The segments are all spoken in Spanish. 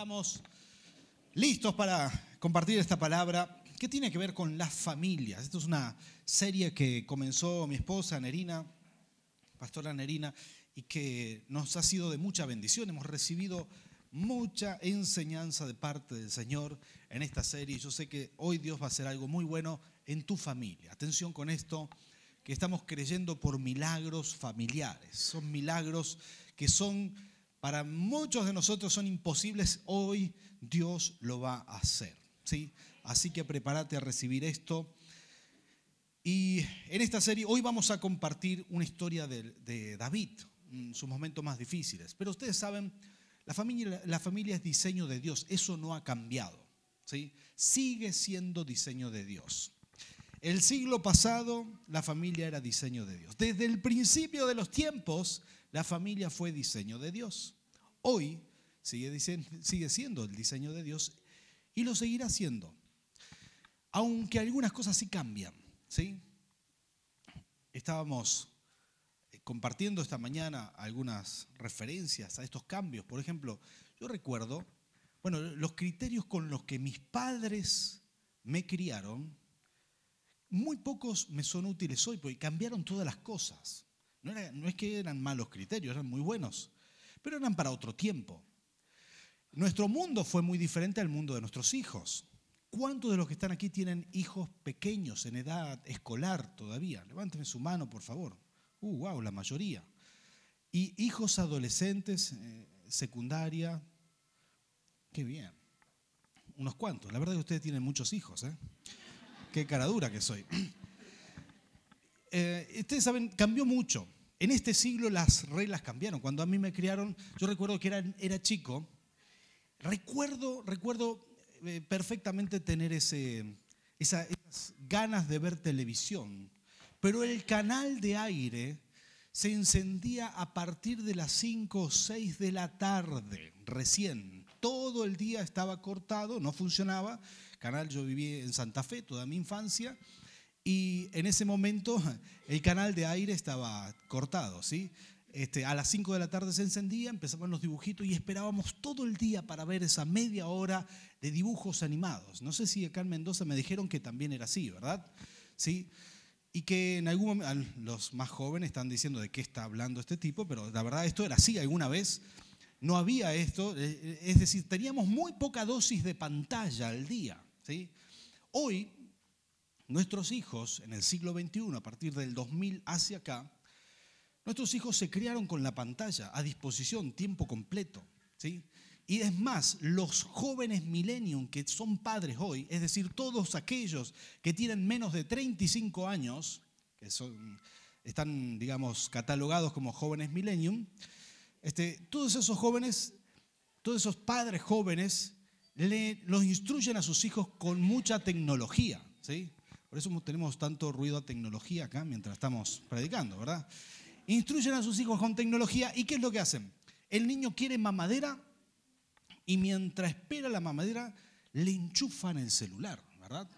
estamos listos para compartir esta palabra que tiene que ver con las familias. Esto es una serie que comenzó mi esposa Nerina, pastora Nerina, y que nos ha sido de mucha bendición. Hemos recibido mucha enseñanza de parte del Señor en esta serie. Yo sé que hoy Dios va a hacer algo muy bueno en tu familia. Atención con esto, que estamos creyendo por milagros familiares. Son milagros que son para muchos de nosotros son imposibles, hoy Dios lo va a hacer. ¿sí? Así que prepárate a recibir esto. Y en esta serie hoy vamos a compartir una historia de, David, sus momentos más difíciles. Pero ustedes saben, la familia, la familia es diseño de Dios, eso no ha cambiado. ¿sí? Sigue siendo diseño de Dios. El siglo pasado la familia era diseño de Dios. Desde el principio de los tiempos la familia fue diseño de Dios. Hoy sigue, siendo el diseño de Dios y lo seguirá siendo. Aunque algunas cosas sí cambian. ¿sí? Estábamos eh, compartiendo esta mañana algunas referencias a estos cambios. Por ejemplo, yo recuerdo, bueno, los criterios con los que mis padres me criaron, muy pocos me son útiles hoy porque cambiaron todas las cosas. No, es que eran malos criterios, eran muy buenos, pero eran para otro tiempo. Nuestro mundo fue muy diferente al mundo de nuestros hijos. ¿Cuántos de los que están aquí tienen hijos pequeños en edad escolar todavía? Levánteme su mano, por favor. Uh, wow, la mayoría. Y hijos adolescentes, eh, secundaria. Qué bien. Unos cuantos. La verdad es que ustedes tienen muchos hijos, ¿eh? Qué cara dura que soy. Eh, ustedes saben, cambió mucho. En este siglo las reglas cambiaron. Cuando a mí me criaron, yo recuerdo que era, chico, recuerdo, recuerdo eh, perfectamente tener ese, esas ganas de ver televisión, pero el canal de aire se encendía a partir de las 5 o 6 de la tarde, recién. Todo el día estaba cortado, no funcionaba. Canal, yo viví en Santa Fe toda mi infancia y en ese momento el canal de aire estaba cortado, ¿sí? Este, a las 5 de la tarde se encendía, empezaban los dibujitos y esperábamos todo el día para ver esa media hora de dibujos animados. No sé si acá en Mendoza me dijeron que también era así, ¿verdad? ¿Sí? Y que en algún momento, los más jóvenes están diciendo de qué está hablando este tipo, pero la verdad esto era así alguna vez. No había esto, eh, eh, es decir, teníamos muy poca dosis de pantalla al día. ¿sí? Hoy Nuestros hijos en el siglo XXI, a partir del 2000 hacia acá, nuestros hijos se criaron con la pantalla a disposición, tiempo completo. ¿sí? Y es más, los jóvenes millennium que son padres hoy, es decir, todos aquellos que tienen menos de 35 años, que son, están, digamos, catalogados como jóvenes millennium, este, todos esos jóvenes, todos esos padres jóvenes, le, los instruyen a sus hijos con mucha tecnología. ¿sí? Por eso tenemos tanto ruido a tecnología acá mientras estamos predicando, ¿verdad? Instruyen a sus hijos con tecnología y ¿qué es lo que hacen? El niño quiere mamadera y mientras espera la mamadera le enchufan el celular, ¿verdad?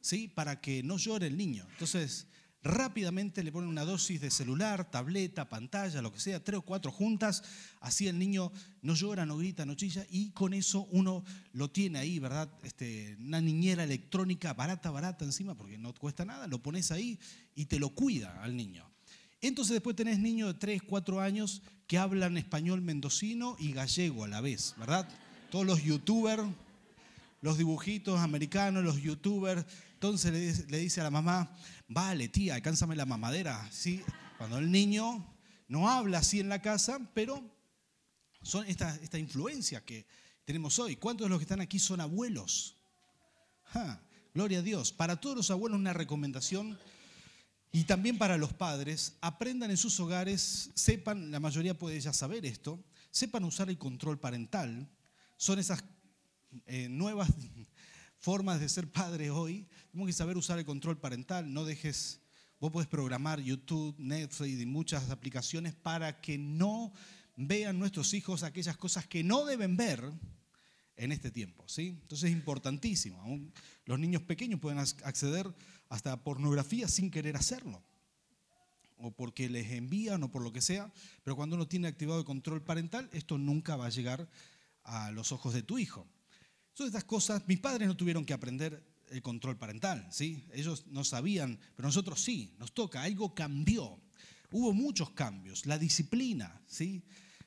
¿Sí? Para que no llore el niño. Entonces, rápidamente le ponen una dosis de celular, tableta, pantalla, lo que sea, tres o cuatro juntas, así el niño no llora, no grita, no chilla, y con eso uno lo tiene ahí, ¿verdad? Este, una niñera electrónica barata, barata encima, porque no cuesta nada, lo pones ahí y te lo cuida al niño. Entonces después tenés niños de 3, 4 años que hablan español mendocino y gallego a la vez, ¿verdad? Todos los youtubers, los dibujitos americanos, los youtubers, entonces le dice, a la mamá, vale, tía, alcánzame la mamadera. ¿Sí? Cuando el niño no habla así en la casa, pero son esta, esta influencia que tenemos hoy. ¿Cuántos de los que están aquí son abuelos? gloria a Dios. Para todos los abuelos una recomendación y también para los padres, aprendan en sus hogares, sepan, la mayoría puede ya saber esto, sepan usar el control parental. Son esas eh, nuevas formas de ser padre hoy. Tenemos que saber usar el control parental. No dejes, vos podés programar YouTube, Netflix y muchas aplicaciones para que no vean nuestros hijos aquellas cosas que no deben ver en este tiempo. ¿sí? Entonces es importantísimo. Los niños pequeños pueden acceder hasta a pornografía sin querer hacerlo. O porque les envían o por lo que sea. Pero cuando uno tiene activado el control parental, esto nunca va a llegar a los ojos de tu hijo. Son estas cosas, mis padres no tuvieron que aprender el control parental, ¿sí? Ellos no sabían, pero nosotros sí, nos toca, algo cambió. Hubo muchos cambios, la disciplina, ¿sí?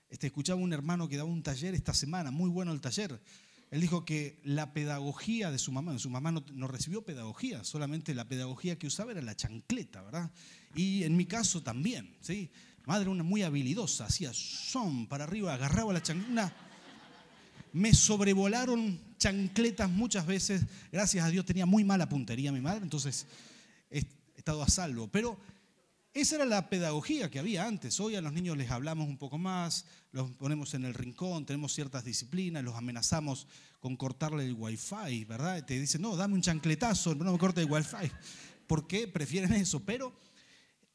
Este, escuchaba un hermano que daba un taller esta semana, muy bueno el taller. Él dijo que la pedagogía de su mamá, su mamá no, recibió pedagogía, solamente la pedagogía que usaba era la chancleta, ¿verdad? Y en mi caso también, ¿sí? Madre una muy habilidosa, hacía son para arriba, agarraba la chancleta. Me sobrevolaron chancletas muchas veces. Gracias a Dios tenía muy mala puntería mi madre, entonces he estado a salvo. Pero esa era la pedagogía que había antes. Hoy a los niños les hablamos un poco más, los ponemos en el rincón, tenemos ciertas disciplinas, los amenazamos con cortarle el wifi, ¿verdad? Te dicen, no, dame un chancletazo, no me corte el wifi. ¿Por qué prefieren eso? Pero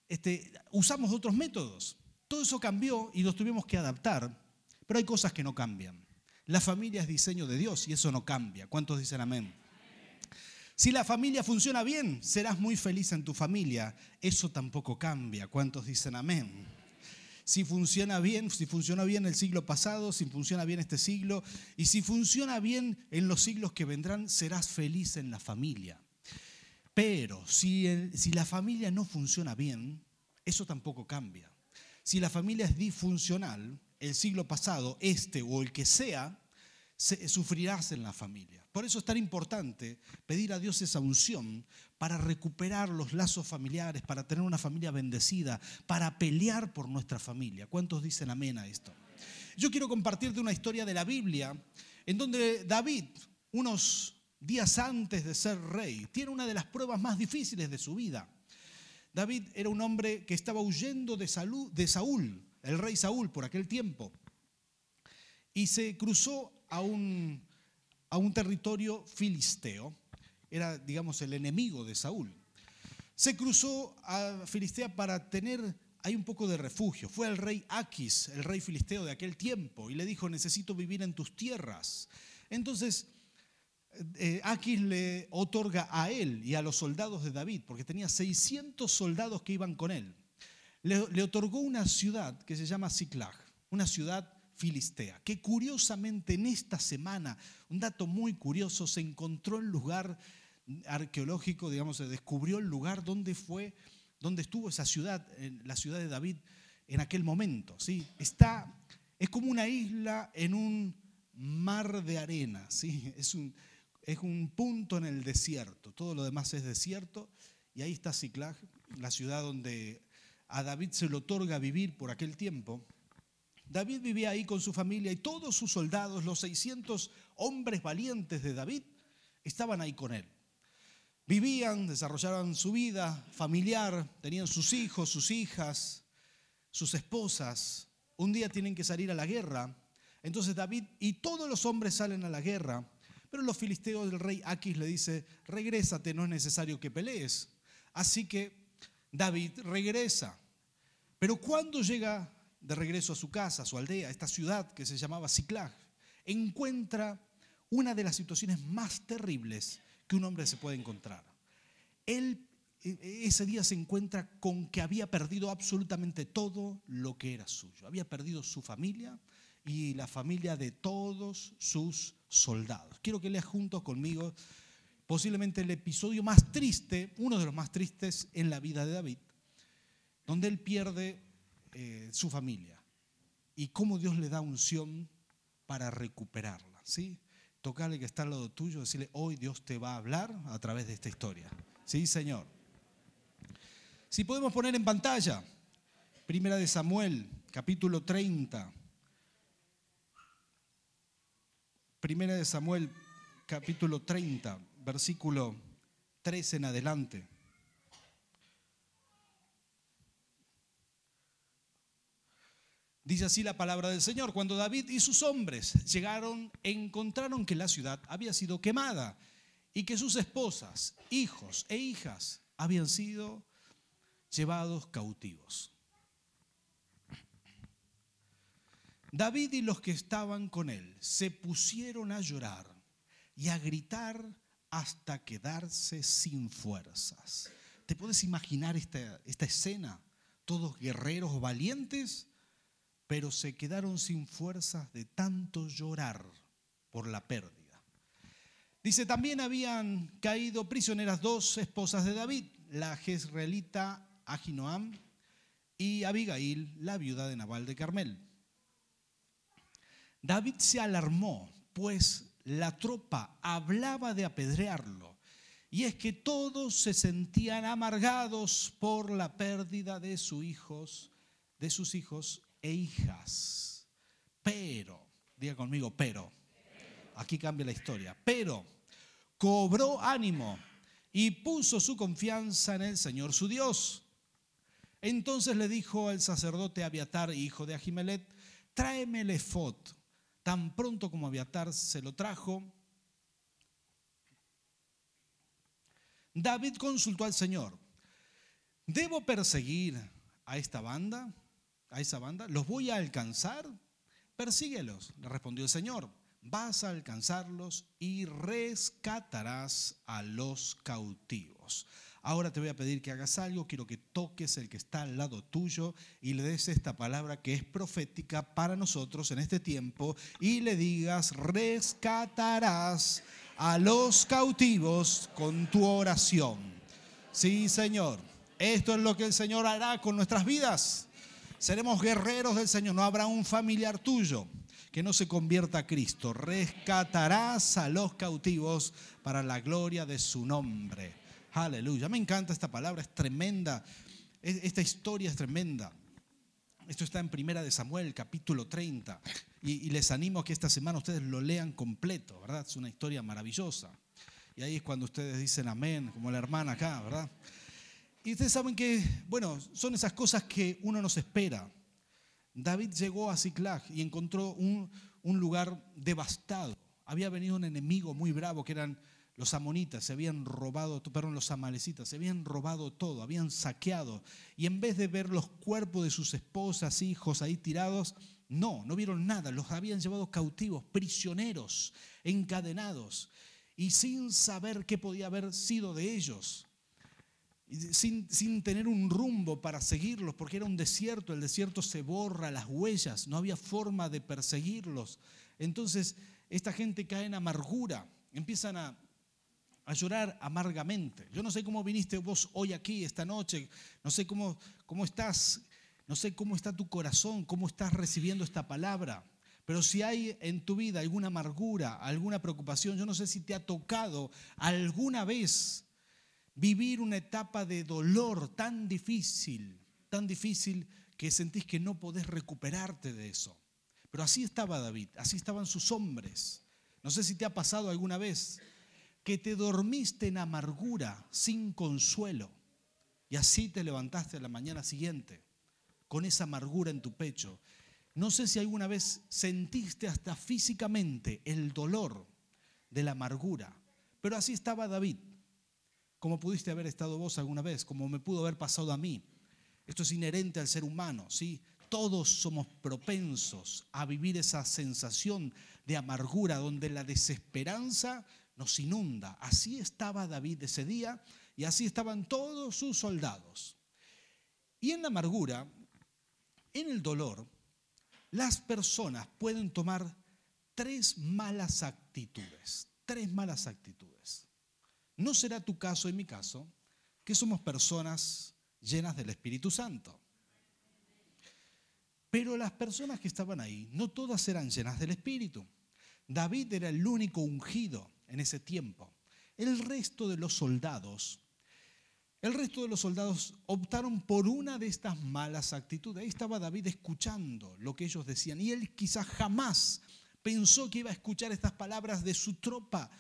este, usamos otros métodos. Todo eso cambió y los tuvimos que adaptar, pero hay cosas que no cambian. La familia es diseño de Dios y eso no cambia. ¿Cuántos dicen amén? Si la familia funciona bien, serás muy feliz en tu familia. Eso tampoco cambia. ¿Cuántos dicen amén? Si funciona bien, si funciona bien el siglo pasado, si funciona bien este siglo, y si funciona bien en los siglos que vendrán, serás feliz en la familia. Pero si, si la familia no funciona bien, eso tampoco cambia. Si la familia es disfuncional, el siglo pasado, este o el que sea, sufrirás en la familia. Por eso es tan importante pedir a Dios esa unción para recuperar los lazos familiares, para tener una familia bendecida, para pelear por nuestra familia. ¿Cuántos dicen amén a esto? Yo quiero compartirte una historia de la Biblia en donde David, unos días antes de ser rey, tiene una de las pruebas más difíciles de su vida. David era un hombre que estaba huyendo de, Saúl, el rey Saúl por aquel tiempo, y se cruzó a un, a un territorio filisteo, era, digamos, el enemigo de Saúl. Se cruzó a Filistea para tener ahí un poco de refugio. Fue al rey Aquis, el rey filisteo de aquel tiempo, y le dijo, necesito vivir en tus tierras. Entonces, eh, Aquis le otorga a él y a los soldados de David, porque tenía 600 soldados que iban con él, le, otorgó una ciudad que se llama Ziklag, una ciudad filistea, que curiosamente en esta semana, un dato muy curioso, se encontró el lugar arqueológico, digamos, se descubrió el lugar donde fue, donde estuvo esa ciudad, la ciudad de David en aquel momento, ¿sí? Está, es como una isla en un mar de arena, ¿sí? Es un, es un punto en el desierto, todo lo demás es desierto, y ahí está Ciclag, la ciudad donde a David se le otorga vivir por aquel tiempo, David vivía ahí con su familia y todos sus soldados, los 600 hombres valientes de David, estaban ahí con él. Vivían, desarrollaban su vida familiar, tenían sus hijos, sus hijas, sus esposas. Un día tienen que salir a la guerra. Entonces David y todos los hombres salen a la guerra. Pero los filisteos del rey Aquis le dice, regrésate, no es necesario que pelees. Así que David regresa. Pero cuando llega de regreso a su casa, a su aldea, a esta ciudad que se llamaba Ciclag, encuentra una de las situaciones más terribles que un hombre se puede encontrar. Él e, ese día se encuentra con que había perdido absolutamente todo lo que era suyo. Había perdido su familia y la familia de todos sus soldados. Quiero que leas juntos conmigo posiblemente el episodio más triste, uno de los más tristes en la vida de David, donde él pierde eh, su familia y cómo Dios le da unción para recuperarla. ¿sí? Tocarle que está al lado tuyo, decirle, hoy Dios te va a hablar a través de esta historia. Sí, Señor. Si podemos poner en pantalla, Primera de Samuel, capítulo 30. Primera de Samuel, capítulo 30, versículo 3 en adelante. Dice así la palabra del Señor. Cuando David y sus hombres llegaron, encontraron que la ciudad había sido quemada y que sus esposas, hijos e hijas habían sido llevados cautivos. David y los que estaban con él se pusieron a llorar y a gritar hasta quedarse sin fuerzas. ¿Te puedes imaginar esta, esta escena? Todos guerreros valientes pero se quedaron sin fuerzas de tanto llorar por la pérdida. Dice, también habían caído prisioneras dos esposas de David, la jezreelita Ahinoam y Abigail, la viuda de Nabal de Carmel. David se alarmó, pues la tropa hablaba de apedrearlo. Y es que todos se sentían amargados por la pérdida de sus hijos, de sus hijos e hijas. Pero, diga conmigo, pero, aquí cambia la historia, pero cobró ánimo y puso su confianza en el Señor su Dios. Entonces le dijo al sacerdote Abiatar, hijo de Ahimelet, tráeme el efod. Tan pronto como Abiatar se lo trajo, David consultó al Señor, ¿debo perseguir a esta banda? A esa banda? ¿Los voy a alcanzar? Persíguelos, le respondió el Señor. Vas a alcanzarlos y rescatarás a los cautivos. Ahora te voy a pedir que hagas algo, quiero que toques el que está al lado tuyo y le des esta palabra que es profética para nosotros en este tiempo y le digas, rescatarás a los cautivos con tu oración. Sí, Señor, esto es lo que el Señor hará con nuestras vidas. Seremos guerreros del Señor. No habrá un familiar tuyo que no se convierta a Cristo. Rescatarás a los cautivos para la gloria de su nombre. Aleluya. Me encanta esta palabra, es tremenda. Esta historia es tremenda. Esto está en Primera de Samuel, capítulo 30. Y, les animo que esta semana ustedes lo lean completo, ¿verdad? Es una historia maravillosa. Y ahí es cuando ustedes dicen amén, como la hermana acá, ¿verdad? Y ustedes saben que, bueno, son esas cosas que uno nos espera. David llegó a Ziklag y encontró un, lugar devastado. Había venido un enemigo muy bravo que eran los amonitas, se habían robado, perdón, los amalecitas, se habían robado todo, habían saqueado. Y en vez de ver los cuerpos de sus esposas, hijos ahí tirados, no, no vieron nada, los habían llevado cautivos, prisioneros, encadenados, y sin saber qué podía haber sido de ellos sin, sin, tener un rumbo para seguirlos, porque era un desierto, el desierto se borra las huellas, no había forma de perseguirlos. Entonces, esta gente cae en amargura, empiezan a, a llorar amargamente. Yo no sé cómo viniste vos hoy aquí, esta noche, no sé cómo, cómo estás, no sé cómo está tu corazón, cómo estás recibiendo esta palabra. Pero si hay en tu vida alguna amargura, alguna preocupación, yo no sé si te ha tocado alguna vez vivir una etapa de dolor tan difícil, tan difícil que sentís que no podés recuperarte de eso. Pero así estaba David, así estaban sus hombres. No sé si te ha pasado alguna vez que te dormiste en amargura, sin consuelo, y así te levantaste a la mañana siguiente con esa amargura en tu pecho. No sé si alguna vez sentiste hasta físicamente el dolor de la amargura, pero así estaba David como pudiste haber estado vos alguna vez, como me pudo haber pasado a mí. Esto es inherente al ser humano, ¿sí? Todos somos propensos a vivir esa sensación de amargura donde la desesperanza nos inunda. Así estaba David ese día y así estaban todos sus soldados. Y en la amargura, en el dolor, las personas pueden tomar tres malas actitudes, tres malas actitudes. No será tu caso y mi caso, que somos personas llenas del Espíritu Santo. Pero las personas que estaban ahí, no todas eran llenas del Espíritu. David era el único ungido en ese tiempo. El resto de los soldados, el resto de los soldados optaron por una de estas malas actitudes. Ahí estaba David escuchando lo que ellos decían y él quizás jamás pensó que iba a escuchar estas palabras de su tropa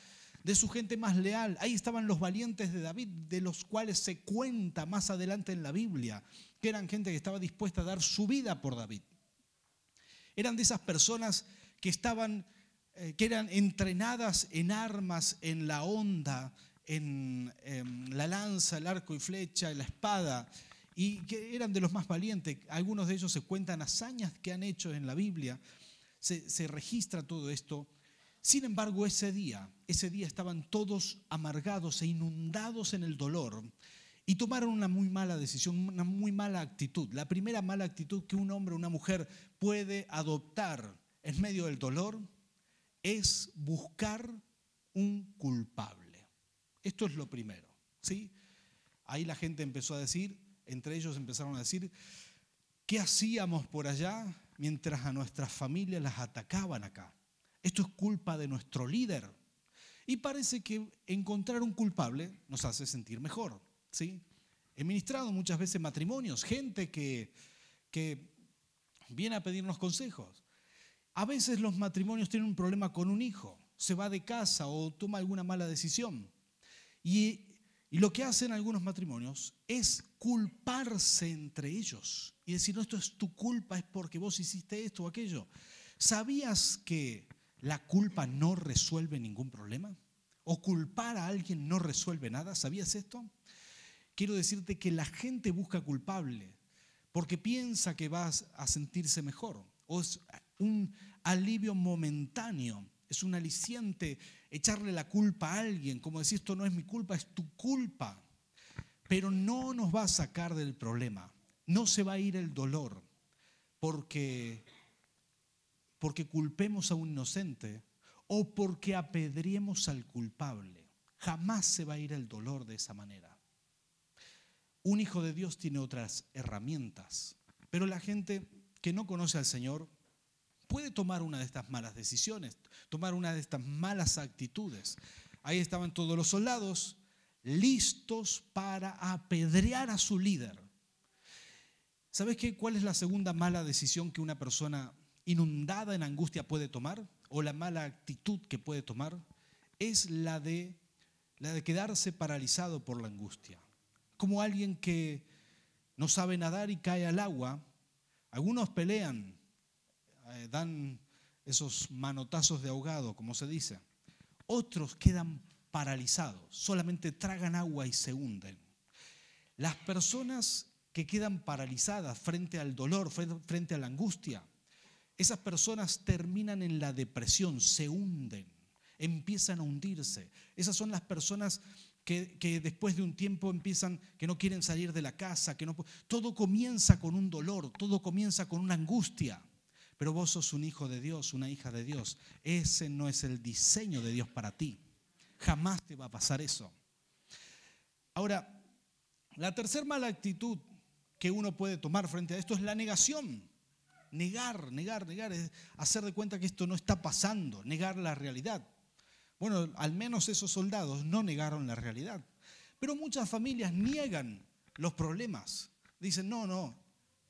de su gente más leal. Ahí estaban los valientes de David, de los cuales se cuenta más adelante en la Biblia, que eran gente que estaba dispuesta a dar su vida por David. Eran de esas personas que estaban, eh, que eran entrenadas en armas, en la onda, en, en la lanza, el arco y flecha, la espada, y que eran de los más valientes. Algunos de ellos se cuentan hazañas que han hecho en la Biblia. Se, se registra todo esto sin embargo, ese día, ese día estaban todos amargados e inundados en el dolor y tomaron una muy mala decisión, una muy mala actitud. La primera mala actitud que un hombre o una mujer puede adoptar en medio del dolor es buscar un culpable. Esto es lo primero, ¿sí? Ahí la gente empezó a decir, entre ellos empezaron a decir, ¿qué hacíamos por allá mientras a nuestras familias las atacaban acá? Esto es culpa de nuestro líder. Y parece que encontrar un culpable nos hace sentir mejor. ¿sí? He ministrado muchas veces matrimonios, gente que, que viene a pedirnos consejos. A veces los matrimonios tienen un problema con un hijo, se va de casa o toma alguna mala decisión. Y, y lo que hacen algunos matrimonios es culparse entre ellos y decir, no, esto es tu culpa, es porque vos hiciste esto o aquello. ¿Sabías que la culpa no resuelve ningún problema? ¿O culpar a alguien no resuelve nada? ¿Sabías esto? quiero decirte que la gente busca culpable porque piensa que vas a sentirse mejor o es un alivio momentáneo, es un aliciente echarle la culpa a alguien, como decir esto no es mi culpa, es tu culpa, pero no nos va a sacar del problema, no se va a ir el dolor porque porque culpemos a un inocente o porque apedriemos al culpable. Jamás se va a ir el dolor de esa manera. Un hijo de Dios tiene otras herramientas, pero la gente que no conoce al Señor puede tomar una de estas malas decisiones, tomar una de estas malas actitudes. Ahí estaban todos los soldados listos para apedrear a su líder. ¿Sabes qué? ¿Cuál es la segunda mala decisión que una persona inundada en angustia puede tomar? ¿O la mala actitud que puede tomar? Es la de, la de quedarse paralizado por la angustia como alguien que no sabe nadar y cae al agua. Algunos pelean, eh, dan esos manotazos de ahogado, como se dice. Otros quedan paralizados, solamente tragan agua y se hunden. Las personas que quedan paralizadas frente al dolor, frente a la angustia, esas personas terminan en la depresión, se hunden, empiezan a hundirse. Esas son las personas que, después de un tiempo empiezan que no quieren salir de la casa, que no todo comienza con un dolor, todo comienza con una angustia. Pero vos sos un hijo de Dios, una hija de Dios. Ese no es el diseño de Dios para ti. Jamás te va a pasar eso. Ahora, la tercera mala actitud que uno puede tomar frente a esto es la negación. Negar, negar, negar, es hacer de cuenta que esto no está pasando, negar la realidad. Bueno, al menos esos soldados no negaron la realidad. Pero muchas familias niegan los problemas. Dicen, no, no,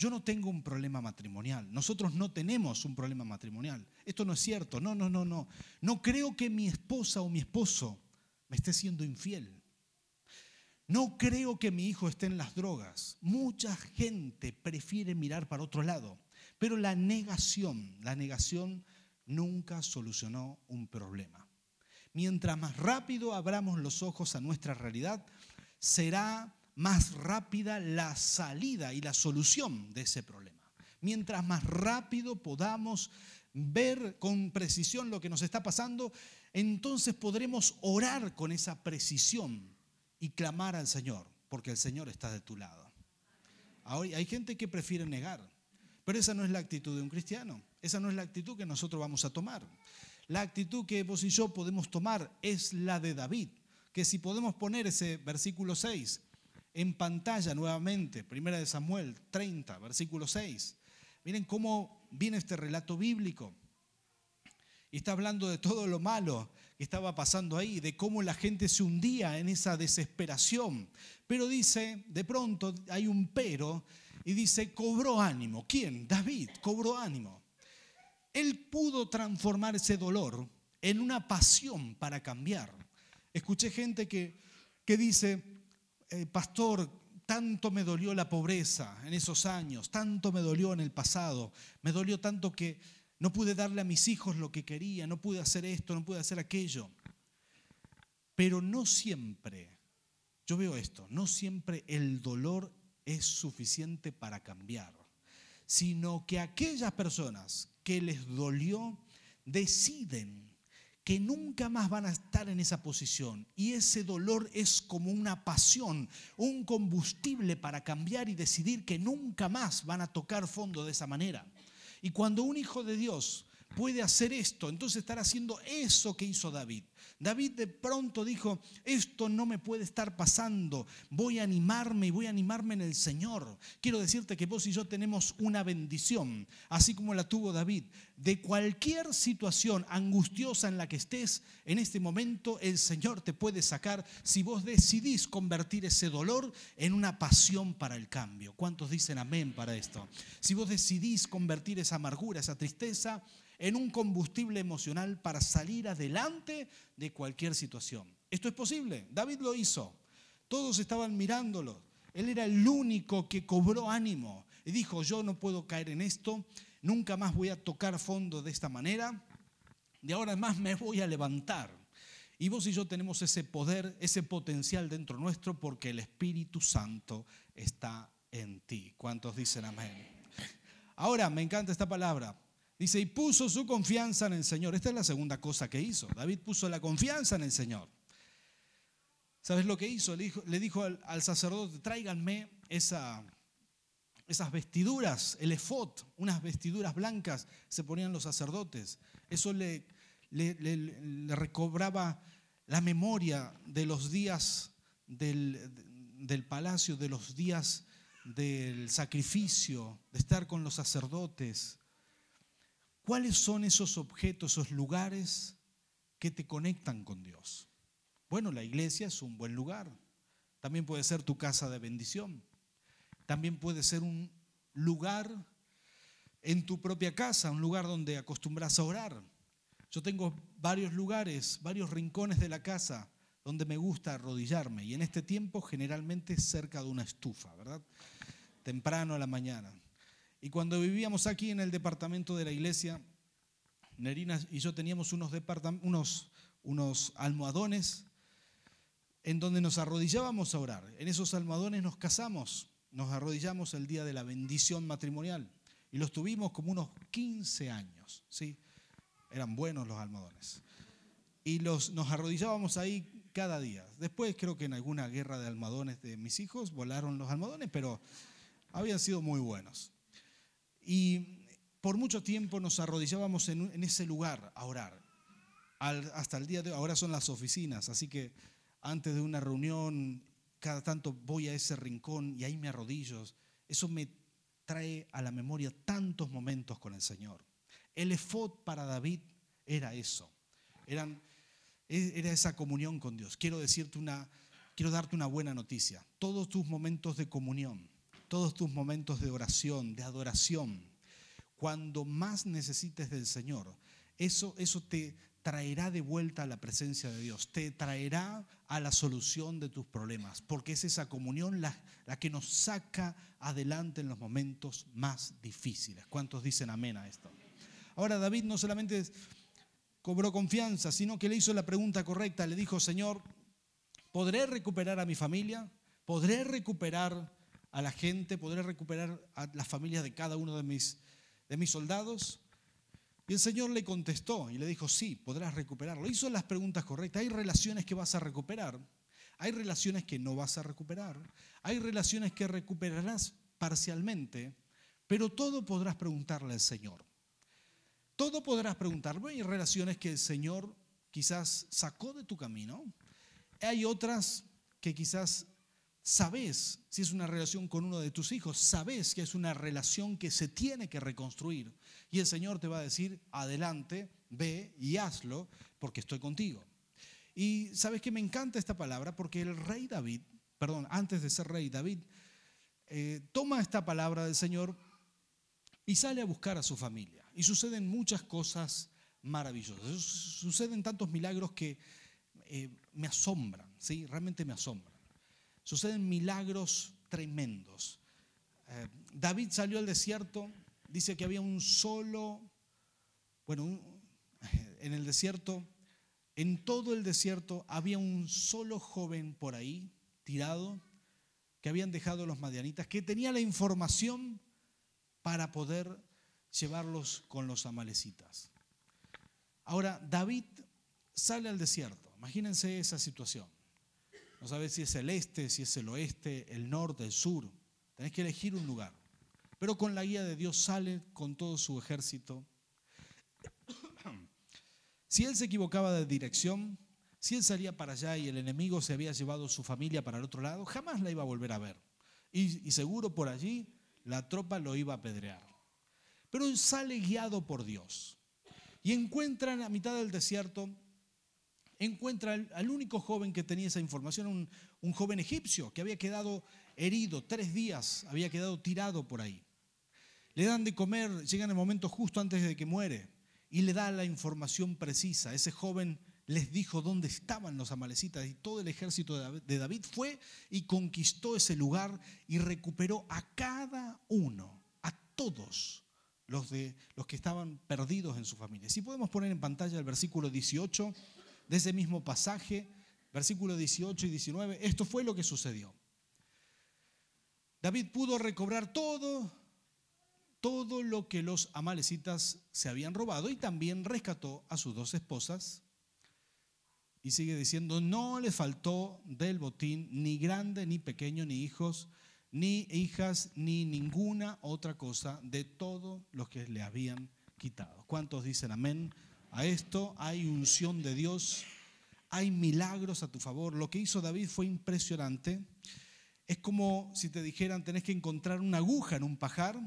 yo no tengo un problema matrimonial. Nosotros no tenemos un problema matrimonial. Esto no es cierto. No, no, no, no. No creo que mi esposa o mi esposo me esté siendo infiel. No creo que mi hijo esté en las drogas. Mucha gente prefiere mirar para otro lado. Pero la negación, la negación nunca solucionó un problema. Mientras más rápido abramos los ojos a nuestra realidad, será más rápida la salida y la solución de ese problema. Mientras más rápido podamos ver con precisión lo que nos está pasando, entonces podremos orar con esa precisión y clamar al Señor, porque el Señor está de tu lado. Ahora, hay gente que prefiere negar, pero esa no es la actitud de un cristiano, esa no es la actitud que nosotros vamos a tomar. La actitud que vos y yo podemos tomar es la de David, que si podemos poner ese versículo 6 en pantalla nuevamente, primera de Samuel 30, versículo 6. Miren cómo viene este relato bíblico. Y está hablando de todo lo malo que estaba pasando ahí, de cómo la gente se hundía en esa desesperación. Pero dice, de pronto hay un pero, y dice, cobró ánimo. ¿Quién? David, cobró ánimo. Él pudo transformar ese dolor en una pasión para cambiar. Escuché gente que, que dice, eh, pastor, tanto me dolió la pobreza en esos años, tanto me dolió en el pasado, me dolió tanto que no pude darle a mis hijos lo que quería, no pude hacer esto, no pude hacer aquello. Pero no siempre, yo veo esto, no siempre el dolor es suficiente para cambiar, sino que aquellas personas que les dolió deciden que nunca más van a estar en esa posición. Y ese dolor es como una pasión, un combustible para cambiar y decidir que nunca más van a tocar fondo de esa manera. Y cuando un hijo de Dios puede hacer esto, entonces estará haciendo eso que hizo David. David de pronto dijo, esto no me puede estar pasando, voy a animarme y voy a animarme en el Señor. Quiero decirte que vos y yo tenemos una bendición, así como la tuvo David. De cualquier situación angustiosa en la que estés, en este momento el Señor te puede sacar si vos decidís convertir ese dolor en una pasión para el cambio. ¿Cuántos dicen amén para esto? Si vos decidís convertir esa amargura, esa tristeza, en un combustible emocional para salir adelante de cualquier situación. Esto es posible, David lo hizo, todos estaban mirándolo, él era el único que cobró ánimo y dijo, yo no puedo caer en esto, nunca más voy a tocar fondo de esta manera, de ahora en más me voy a levantar. Y vos y yo tenemos ese poder, ese potencial dentro nuestro porque el Espíritu Santo está en ti. ¿Cuántos dicen amén? Ahora, me encanta esta palabra. Dice, y puso su confianza en el Señor. Esta es la segunda cosa que hizo. David puso la confianza en el Señor. ¿Sabes lo que hizo? Le dijo, al, sacerdote, tráiganme esa, esas vestiduras, el efod, unas vestiduras blancas se ponían los sacerdotes. Eso le, le, recobraba la memoria de los días del palacio, de los días del sacrificio, de estar con los sacerdotes ¿Cuáles son esos objetos, esos lugares que te conectan con Dios? Bueno, la iglesia es un buen lugar. También puede ser tu casa de bendición. También puede ser un lugar en tu propia casa, un lugar donde acostumbras a orar. Yo tengo varios lugares, varios rincones de la casa donde me gusta arrodillarme y en este tiempo generalmente cerca de una estufa, ¿verdad? Temprano a la mañana. Y cuando vivíamos aquí en el departamento de la iglesia, Nerina y yo teníamos unos, almohadones en donde nos arrodillábamos a orar. En esos almohadones nos casamos, nos arrodillamos el día de la bendición matrimonial y los tuvimos como unos 15 años, ¿sí? Eran buenos los almohadones. Y los, nos arrodillábamos ahí cada día. Después creo que en alguna guerra de almohadones de mis hijos volaron los almohadones, pero habían sido muy buenos. Y por mucho tiempo nos arrodillábamos en, ese lugar a orar. hasta el día de hoy, ahora son las oficinas, así que antes de una reunión, cada tanto voy a ese rincón y ahí me arrodillo. Eso me trae a la memoria tantos momentos con el Señor. El efod para David era eso. Eran, e, era esa comunión con Dios. Quiero decirte una, quiero darte una buena noticia. Todos tus momentos de comunión todos tus momentos de oración, de adoración, cuando más necesites del Señor, eso, eso te traerá de vuelta a la presencia de Dios, te traerá a la solución de tus problemas, porque es esa comunión la, la que nos saca adelante en los momentos más difíciles. ¿Cuántos dicen amén a esto? Ahora David no solamente cobró confianza, sino que le hizo la pregunta correcta, le dijo, Señor, ¿podré recuperar a mi familia? ¿Podré recuperar a la gente, podré recuperar a las familias de cada uno de mis, de mis soldados. Y el Señor le contestó y le dijo, sí, podrás recuperarlo. Hizo las preguntas correctas. Hay relaciones que vas a recuperar, hay relaciones que no vas a recuperar, hay relaciones que recuperarás parcialmente, pero todo podrás preguntarle al Señor. Todo podrás preguntarle. Hay relaciones que el Señor quizás sacó de tu camino. Hay otras que quizás Sabes si es una relación con uno de tus hijos, sabes que es una relación que se tiene que reconstruir. Y el Señor te va a decir, adelante, ve y hazlo, porque estoy contigo. Y sabes que me encanta esta palabra porque el rey David, perdón, antes de ser rey David, eh, toma esta palabra del Señor y sale a buscar a su familia. Y suceden muchas cosas maravillosas. Suceden tantos milagros que eh, me asombran, ¿sí? realmente me asombran suceden milagros tremendos. Eh, David salió al desierto, dice que había un solo, bueno, en el desierto, en todo el desierto había un solo joven por ahí, tirado, que habían dejado los madianitas, que tenía la información para poder llevarlos con los amalecitas. Ahora, David sale al desierto. Imagínense esa situación. No sabes si es el este, si es el oeste, el norte, el sur. Tenés que elegir un lugar. Pero con la guía de Dios sale con todo su ejército. Si él se equivocaba de dirección, si él salía para allá y el enemigo se había llevado su familia para el otro lado, jamás la iba a volver a ver. Y, seguro por allí la tropa lo iba a apedrear. Pero él sale guiado por Dios. Y encuentran a mitad del desierto, encuentra al, único joven que tenía esa información, un, joven egipcio que había quedado herido, tres días había quedado tirado por ahí. Le dan de comer, llega en el momento justo antes de que muere y le da la información precisa. Ese joven les dijo dónde estaban los amalecitas y todo el ejército de David fue y conquistó ese lugar y recuperó a cada uno, a todos los, de, los que estaban perdidos en su familia. Si podemos poner en pantalla el versículo 18 de ese mismo pasaje, versículo 18 y 19, esto fue lo que sucedió. David pudo recobrar todo, todo lo que los amalecitas se habían robado y también rescató a sus dos esposas. Y sigue diciendo, no le faltó del botín ni grande, ni pequeño, ni hijos, ni hijas, ni ninguna otra cosa de todos los que le habían quitado. ¿Cuántos dicen amén? A esto hay unción de Dios, hay milagros a tu favor. Lo que hizo David fue impresionante. Es como si te dijeran, tenés que encontrar una aguja en un pajar,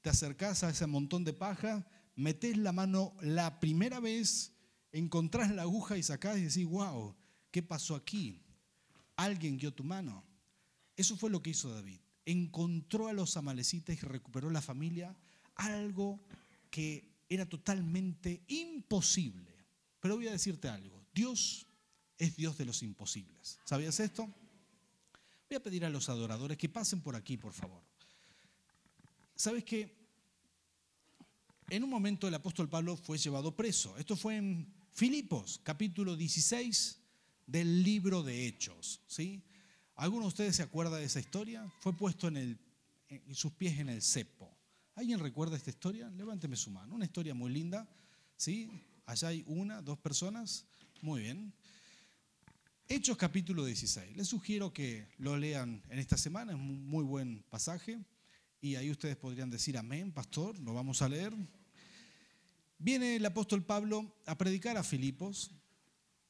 te acercás a ese montón de paja, metés la mano la primera vez, encontrás la aguja y sacás y decís, wow, ¿qué pasó aquí? Alguien guió tu mano. Eso fue lo que hizo David. Encontró a los amalecitas y recuperó la familia, algo que era totalmente imposible. Pero voy a decirte algo, Dios es Dios de los imposibles. ¿Sabías esto? Voy a pedir a los adoradores que pasen por aquí, por favor. ¿Sabes qué? En un momento el apóstol Pablo fue llevado preso. Esto fue en Filipos, capítulo 16 del libro de Hechos. ¿sí? ¿Alguno de ustedes se acuerda de esa historia? Fue puesto en, en sus pies en el cepo. ¿Alguien recuerda esta historia? Levánteme su mano. Una historia muy linda. ¿sí? Allá hay una, dos personas. Muy bien. Hechos capítulo 16. Les sugiero que lo lean en esta semana, es un muy buen pasaje. Y ahí ustedes podrían decir amén, pastor, lo vamos a leer. Viene el apóstol Pablo a predicar a Filipos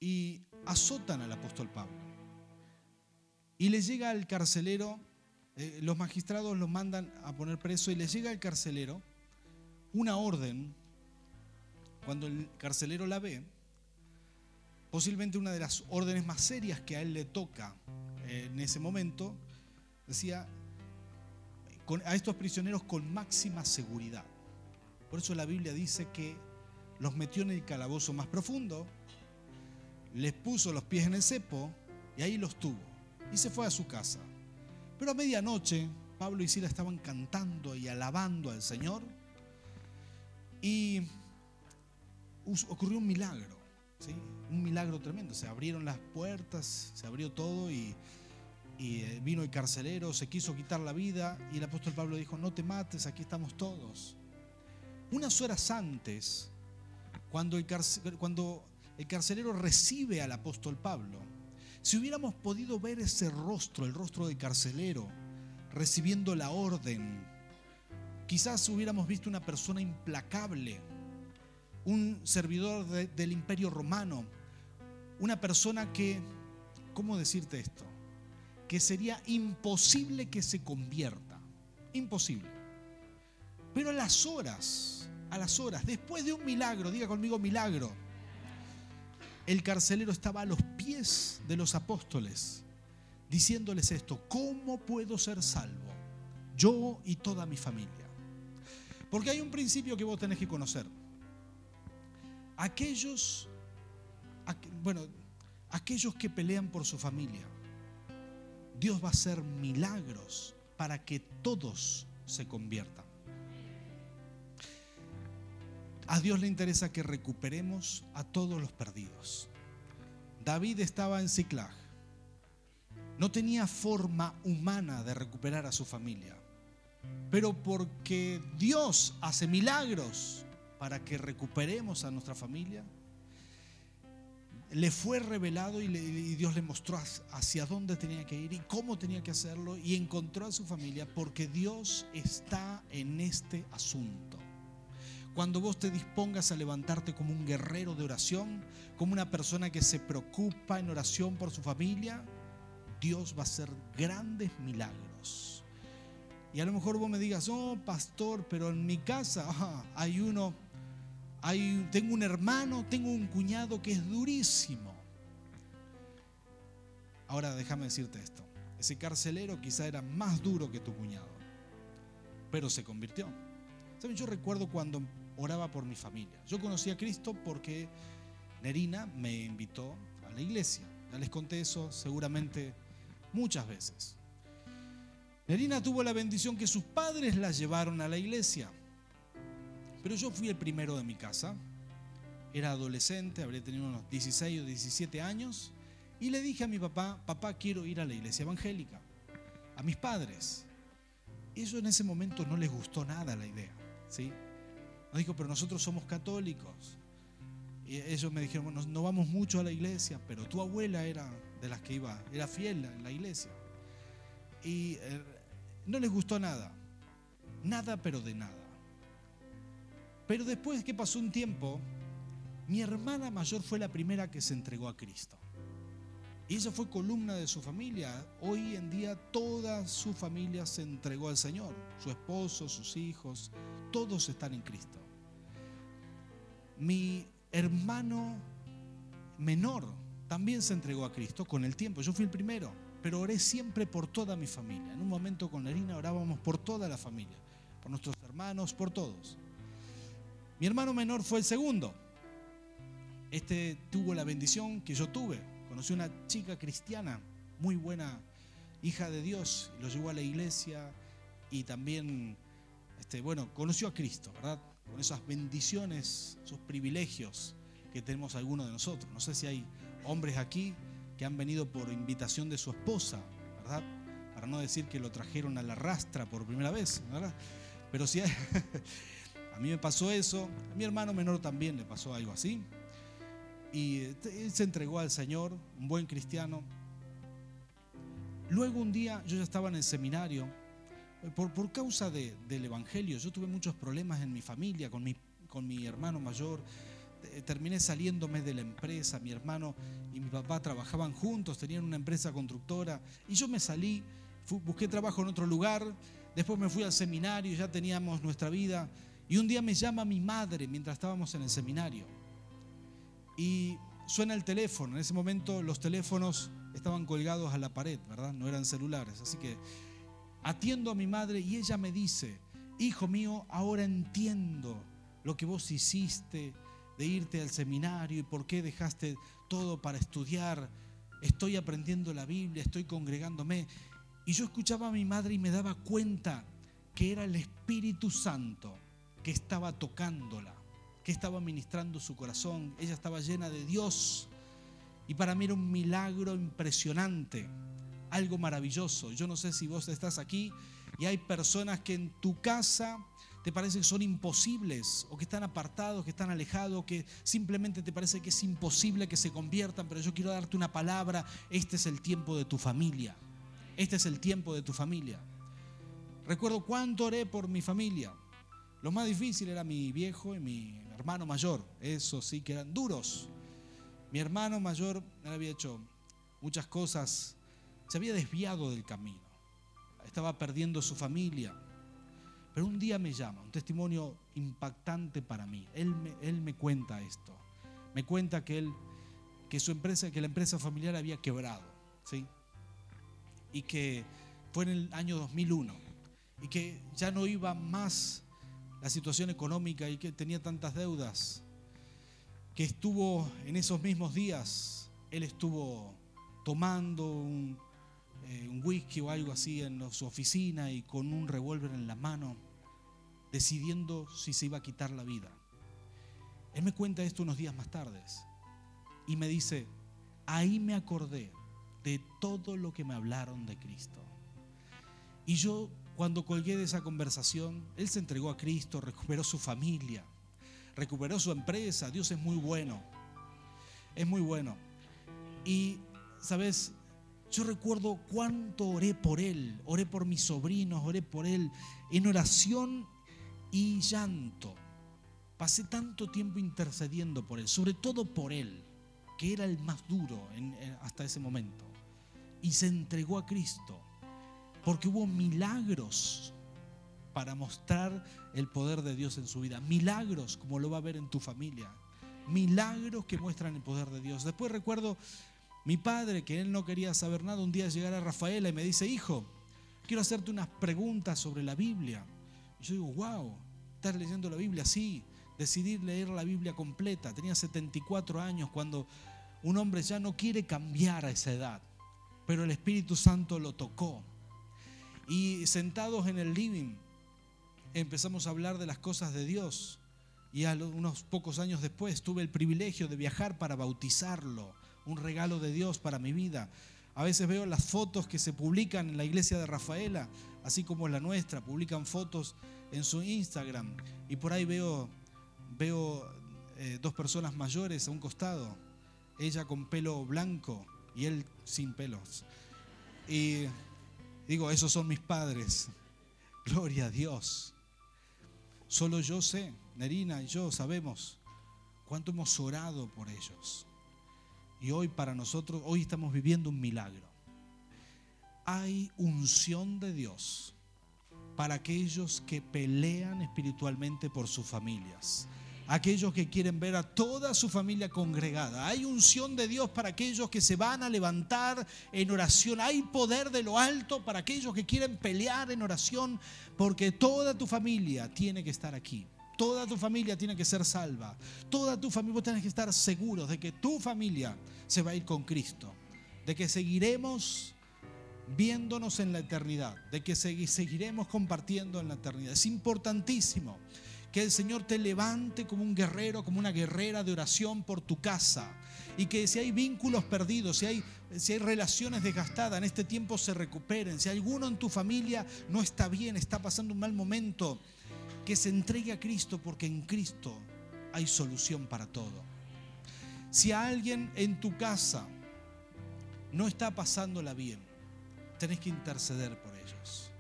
y azotan al apóstol Pablo. Y le llega al carcelero eh, los magistrados los mandan a poner preso y les llega al carcelero una orden, cuando el carcelero la ve, posiblemente una de las órdenes más serias que a él le toca eh, en ese momento, decía, a estos prisioneros con máxima seguridad. Por eso la Biblia dice que los metió en el calabozo más profundo, les puso los pies en el cepo y ahí los tuvo. Y se fue a su casa. Pero a medianoche Pablo y Sila estaban cantando y alabando al Señor y ocurrió un milagro, un milagro tremendo. Se abrieron las puertas, se abrió todo y, eh, vino el carcelero, se quiso quitar la vida y el apóstol Pablo dijo, no te mates, aquí estamos todos. Unas horas antes, cuando el carcelero recibe al apóstol Pablo, si hubiéramos podido ver ese rostro, el rostro del carcelero, recibiendo la orden, quizás hubiéramos visto una persona implacable, un servidor del imperio romano, una persona que, ¿cómo decirte esto? Que sería imposible que se convierta, imposible. Pero a las horas, a las horas, después de un milagro, diga conmigo milagro, el carcelero estaba a los pies de los apóstoles, diciéndoles esto, ¿cómo puedo ser salvo? Yo y toda mi familia. Porque hay un principio que vos tenés que conocer. Aquellos, bueno, aquellos que pelean por su familia, Dios va a hacer milagros para que todos se conviertan. A Dios le interesa que recuperemos a todos los perdidos. David estaba en Ciclag. No tenía forma humana de recuperar a su familia. Pero porque Dios hace milagros para que recuperemos a nuestra familia, le fue revelado y, Dios le mostró hacia dónde tenía que ir y cómo tenía que hacerlo y encontró a su familia porque Dios está en este asunto. Cuando vos te dispongas a levantarte como un guerrero de oración, como una persona que se preocupa en oración por su familia, Dios va a hacer grandes milagros. Y a lo mejor vos me digas, oh pastor, pero en mi casa hay uno tengo un hermano, tengo un cuñado que es durísimo. Ahora déjame decirte esto. Ese carcelero quizá era más duro que tu cuñado, pero se convirtió. ¿Saben? Yo recuerdo cuando oraba por mi familia. Yo conocí a Cristo porque Nerina me invitó a la iglesia. Ya les conté eso seguramente muchas veces. Nerina tuvo la bendición que sus padres la llevaron a la iglesia. Pero yo fui el primero de mi casa. Era adolescente, habría tenido unos 16 o 17 años. Y le dije a mi papá, papá, quiero ir a la iglesia evangélica. A mis padres. Eso en ese momento no les gustó nada la idea. ¿sí? Nos dijo, pero nosotros somos católicos. Y ellos me dijeron, no, vamos mucho a la iglesia, pero tu abuela era de las que iba, era fiel en la iglesia. Y eh, no les gustó nada. Nada, pero de nada. Pero después que pasó un tiempo, mi hermana mayor fue la primera que se entregó a Cristo. Y ella fue columna de su familia. Hoy en día toda su familia se entregó al Señor. Su esposo, sus hijos, todos están en Cristo. Mi hermano menor también se entregó a Cristo con el tiempo. Yo fui el primero, pero oré siempre por toda mi familia. En un momento con Larina orábamos por toda la familia, por nuestros hermanos, por todos. Mi hermano menor fue el segundo. Este tuvo la bendición que yo tuve. Conocí una chica cristiana, muy buena, hija de Dios, y lo llevó a la iglesia y también, este, bueno, conoció a Cristo, ¿verdad? Con esas bendiciones, esos privilegios que tenemos algunos de nosotros. No sé si hay hombres aquí que han venido por invitación de su esposa, ¿verdad? Para no decir que lo trajeron a la rastra por primera vez, ¿verdad? Pero si A mí me pasó eso, a mi hermano menor también le pasó algo así. Y se entregó al Señor, un buen cristiano. Luego un día yo ya estaba en el seminario, por, por causa del Evangelio, yo tuve muchos problemas en mi familia, con mi, con mi hermano mayor, terminé saliéndome de la empresa, mi hermano y mi papá trabajaban juntos, tenían una empresa constructora, y yo me salí, busqué trabajo en otro lugar, después me fui al seminario, ya teníamos nuestra vida y un día me llama mi madre mientras estábamos en el seminario. Y suena el teléfono. En ese momento los teléfonos estaban colgados a la pared, ¿verdad? No eran celulares. Así que atiendo a mi madre y ella me dice, hijo mío, ahora entiendo lo que vos hiciste de irte al seminario y por qué dejaste todo para estudiar. Estoy aprendiendo la Biblia, estoy congregándome. Y yo escuchaba a mi madre y me daba cuenta que era el Espíritu Santo que estaba tocándola, que estaba ministrando su corazón. Ella estaba llena de Dios. Y para mí era un milagro impresionante, algo maravilloso. Yo no sé si vos estás aquí y hay personas que en tu casa te parece que son imposibles o que están apartados, que están alejados, que simplemente te parece que es imposible que se conviertan, pero yo quiero darte una palabra, este es el tiempo de tu familia. Este es el tiempo de tu familia. Recuerdo cuánto oré por mi familia. Lo más difícil era mi viejo y mi hermano mayor. Eso sí que eran duros. Mi hermano mayor había hecho muchas cosas, se había desviado del camino. Estaba perdiendo su familia. Pero un día me llama, un testimonio impactante para mí. Él me, cuenta esto. Me cuenta que que su empresa, que la empresa familiar había quebrado, ¿sí? Y que fue en el año 2001 y que ya no iba más la situación económica y que tenía tantas deudas, que estuvo en esos mismos días, él estuvo tomando un, eh, whisky o algo así en su oficina y con un revólver en la mano, decidiendo si se iba a quitar la vida. Él me cuenta esto unos días más tarde y me dice, ahí me acordé de todo lo que me hablaron de Cristo. Y yo cuando colgué de esa conversación, él se entregó a Cristo, recuperó su familia, recuperó su empresa, Dios es muy bueno. es muy bueno. Y, ¿sabes? Yo recuerdo cuánto oré por él, oré por mis sobrinos, oré por él en oración y llanto. Pasé tanto tiempo intercediendo por él, sobre todo por él, que era el más duro hasta ese momento. Y se entregó a Cristo, porque hubo milagros para mostrar el poder de Dios en su vida. Milagros como lo va a ver en tu familia. Milagros que muestran el poder de Dios. Después recuerdo mi padre, que él no quería saber nada, un día llegar a Rafaela y me dice, hijo, quiero hacerte unas preguntas sobre la Biblia. Y yo digo, wow, ¿estás leyendo la Biblia? Sí, decidí leer la Biblia completa. Tenía 74 años cuando un hombre ya no quiere cambiar a esa edad, pero el Espíritu Santo lo tocó. Y sentados en el living, empezamos a hablar de las cosas de Dios. Y a unos pocos años después tuve el privilegio de viajar para bautizarlo, un regalo de Dios para mi vida. A veces veo las fotos que se publican en la iglesia de Rafaela, así como la nuestra, publican fotos en su Instagram y por ahí veo, veo eh, dos personas mayores a un costado, ella con pelo blanco y él sin pelos. Y digo, esos son mis padres. Gloria a Dios. Solo yo sé, Nerina y yo sabemos cuánto hemos orado por ellos. Y hoy para nosotros, hoy estamos viviendo un milagro. Hay unción de Dios para aquellos que pelean espiritualmente por sus familias. Aquellos que quieren ver a toda su familia congregada. Hay unción de Dios para aquellos que se van a levantar en oración. Hay poder de lo alto para aquellos que quieren pelear en oración porque toda tu familia tiene que estar aquí. Toda tu familia tiene que ser salva. Toda tu familia, vos tenés que estar seguros de que tu familia se va a ir con Cristo. De que seguiremos viéndonos en la eternidad. De que seguiremos compartiendo en la eternidad. Es importantísimo que el Señor te levante como un guerrero, como una guerrera de oración por tu casa. Y que si hay vínculos perdidos, si hay, si hay relaciones desgastadas, en este tiempo se recuperen. Si alguno en tu familia no está bien, está pasando un mal momento, que se entregue a Cristo porque en Cristo hay solución para todo. Si alguien en tu casa no está pasándola bien, tenés que interceder por ellos.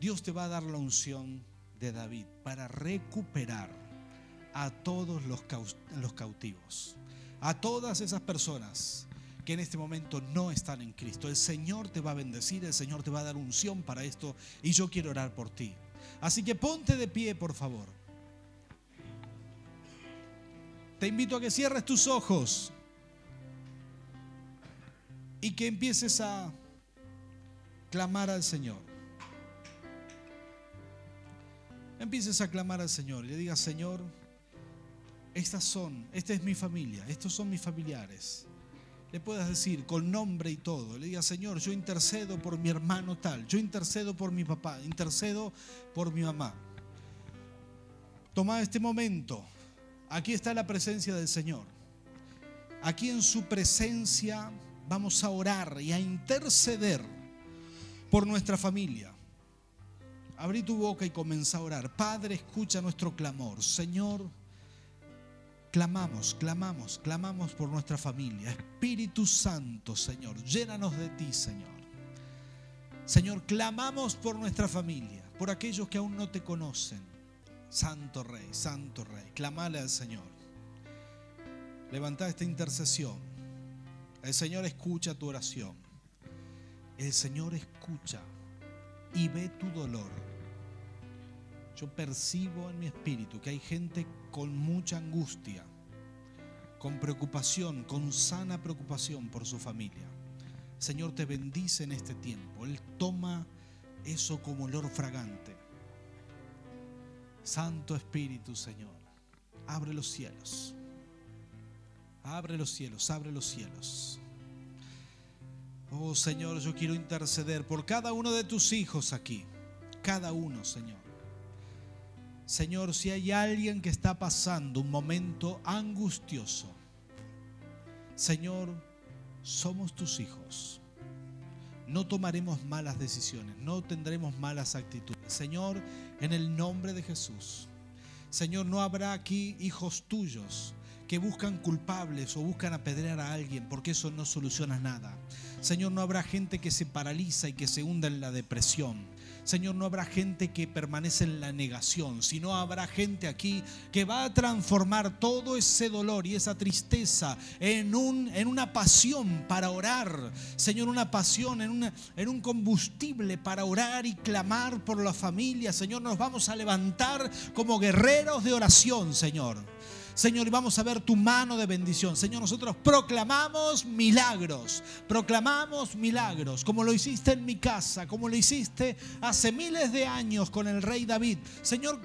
Dios te va a dar la unción David para recuperar a todos los, cautivos, a todas esas personas que en este momento no están en Cristo. El Señor te va a bendecir, el Señor te va a dar unción para esto y yo quiero orar por ti. Así que ponte de pie, por favor. Te invito a que cierres tus ojos y que empieces a clamar al Señor. Empieces a clamar al Señor y le digas, Señor, estas son, esta es mi familia, estos son mis familiares le puedas decir con nombre y todo, le diga, Señor, yo intercedo por mi hermano tal, yo intercedo por mi papá, intercedo por mi mamá. Toma este momento, aquí está la presencia del Señor. Aquí en su presencia vamos a orar y a interceder por nuestra familia. Abrí tu boca y comienza a orar. Padre, escucha nuestro clamor. Señor, Clamamos, clamamos, clamamos por nuestra familia. Espíritu Santo, Señor, llénanos de ti, Señor. Señor, clamamos por nuestra familia, por aquellos que aún no te conocen. Santo Rey, Santo Rey, clamale al Señor. Levanta esta intercesión. El Señor escucha tu oración. El Señor escucha y ve tu dolor. Yo percibo en mi espíritu que hay gente con mucha angustia, con preocupación, con sana preocupación por su familia. Señor te bendice en este tiempo. Él toma eso como olor fragante. Santo Espíritu, Señor, abre los cielos. Abre los cielos, abre los cielos. Oh Señor, yo quiero interceder por cada uno de tus hijos aquí. Cada uno, Señor. Señor, si hay alguien que está pasando un momento angustioso, Señor, somos tus hijos. No tomaremos malas decisiones, no tendremos malas actitudes. Señor, en el nombre de Jesús. Señor, no habrá aquí hijos tuyos que buscan culpables o buscan apedrear a alguien, porque eso no soluciona nada. Señor, no habrá gente que se paraliza y que se hunda en la depresión. Señor, no habrá gente que permanece en la negación, sino habrá gente aquí que va a transformar todo ese dolor y esa tristeza en, un, en una pasión para orar. Señor, una pasión, en, en un combustible para orar y clamar por la familia. Señor, nos vamos a levantar como guerreros de oración, Señor. Señor, vamos a ver tu mano de bendición. Señor, nosotros proclamamos milagros, proclamamos milagros, como lo hiciste en mi casa, como lo hiciste hace miles de años con el rey David. Señor,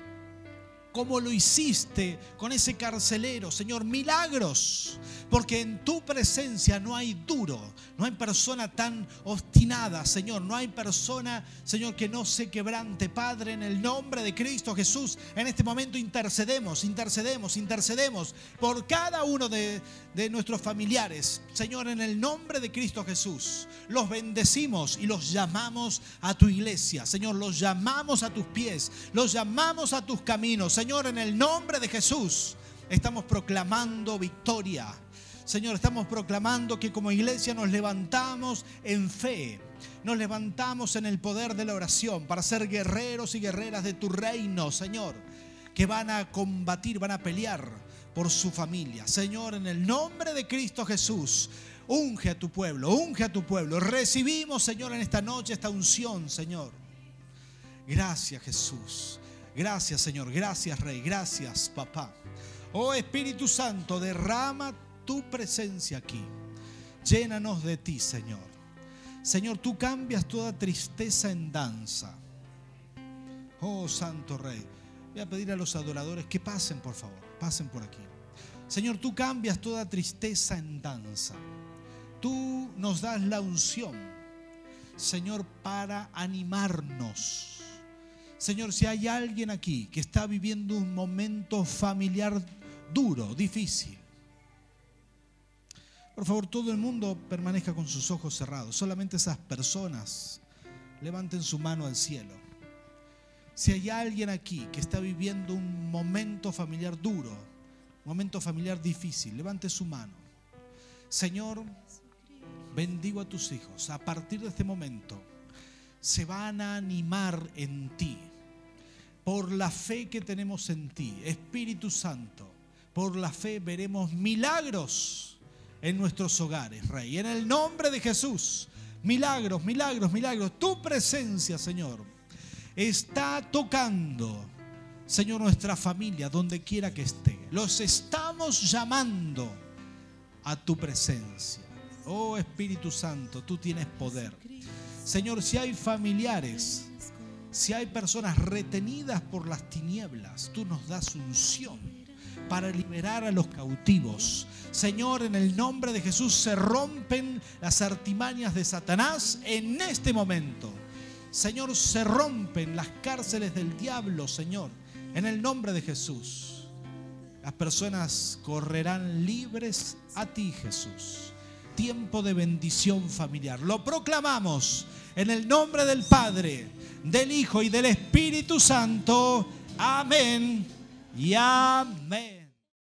como lo hiciste con ese carcelero, Señor, milagros, porque en tu presencia no hay duro, no hay persona tan obstinada, Señor, no hay persona, Señor, que no se quebrante, Padre, en el nombre de Cristo Jesús, en este momento intercedemos, intercedemos, intercedemos por cada uno de, de nuestros familiares, Señor, en el nombre de Cristo Jesús, los bendecimos y los llamamos a tu iglesia, Señor, los llamamos a tus pies, los llamamos a tus caminos, Señor, en el nombre de Jesús estamos proclamando victoria. Señor, estamos proclamando que como iglesia nos levantamos en fe, nos levantamos en el poder de la oración para ser guerreros y guerreras de tu reino, Señor, que van a combatir, van a pelear por su familia. Señor, en el nombre de Cristo Jesús, unge a tu pueblo, unge a tu pueblo. Recibimos, Señor, en esta noche esta unción, Señor. Gracias, Jesús. Gracias Señor, gracias Rey, gracias Papá. Oh Espíritu Santo, derrama tu presencia aquí. Llénanos de ti, Señor. Señor, tú cambias toda tristeza en danza. Oh Santo Rey, voy a pedir a los adoradores que pasen, por favor, pasen por aquí. Señor, tú cambias toda tristeza en danza. Tú nos das la unción, Señor, para animarnos Señor, si hay alguien aquí que está viviendo un momento familiar duro, difícil, por favor, todo el mundo permanezca con sus ojos cerrados. Solamente esas personas levanten su mano al cielo. Si hay alguien aquí que está viviendo un momento familiar duro, un momento familiar difícil, levante su mano. Señor, bendigo a tus hijos. A partir de este momento se van a animar en ti por la fe que tenemos en ti, Espíritu Santo, por la fe veremos milagros en nuestros hogares, Rey. En el nombre de Jesús, milagros, milagros, milagros. Tu presencia, Señor, está tocando, Señor, nuestra familia, donde quiera que esté. Los estamos llamando a tu presencia. Oh Espíritu Santo, tú tienes poder. Señor, si hay familiares, si hay personas retenidas por las tinieblas, tú nos das unción para liberar a los cautivos. Señor, en el nombre de Jesús se rompen las artimañas de Satanás en este momento. Señor, se rompen las cárceles del diablo, Señor, en el nombre de Jesús. Las personas correrán libres a ti, Jesús. Tiempo de bendición familiar. Lo proclamamos en el nombre del Padre del Hijo y del Espíritu Santo. Amén y amén.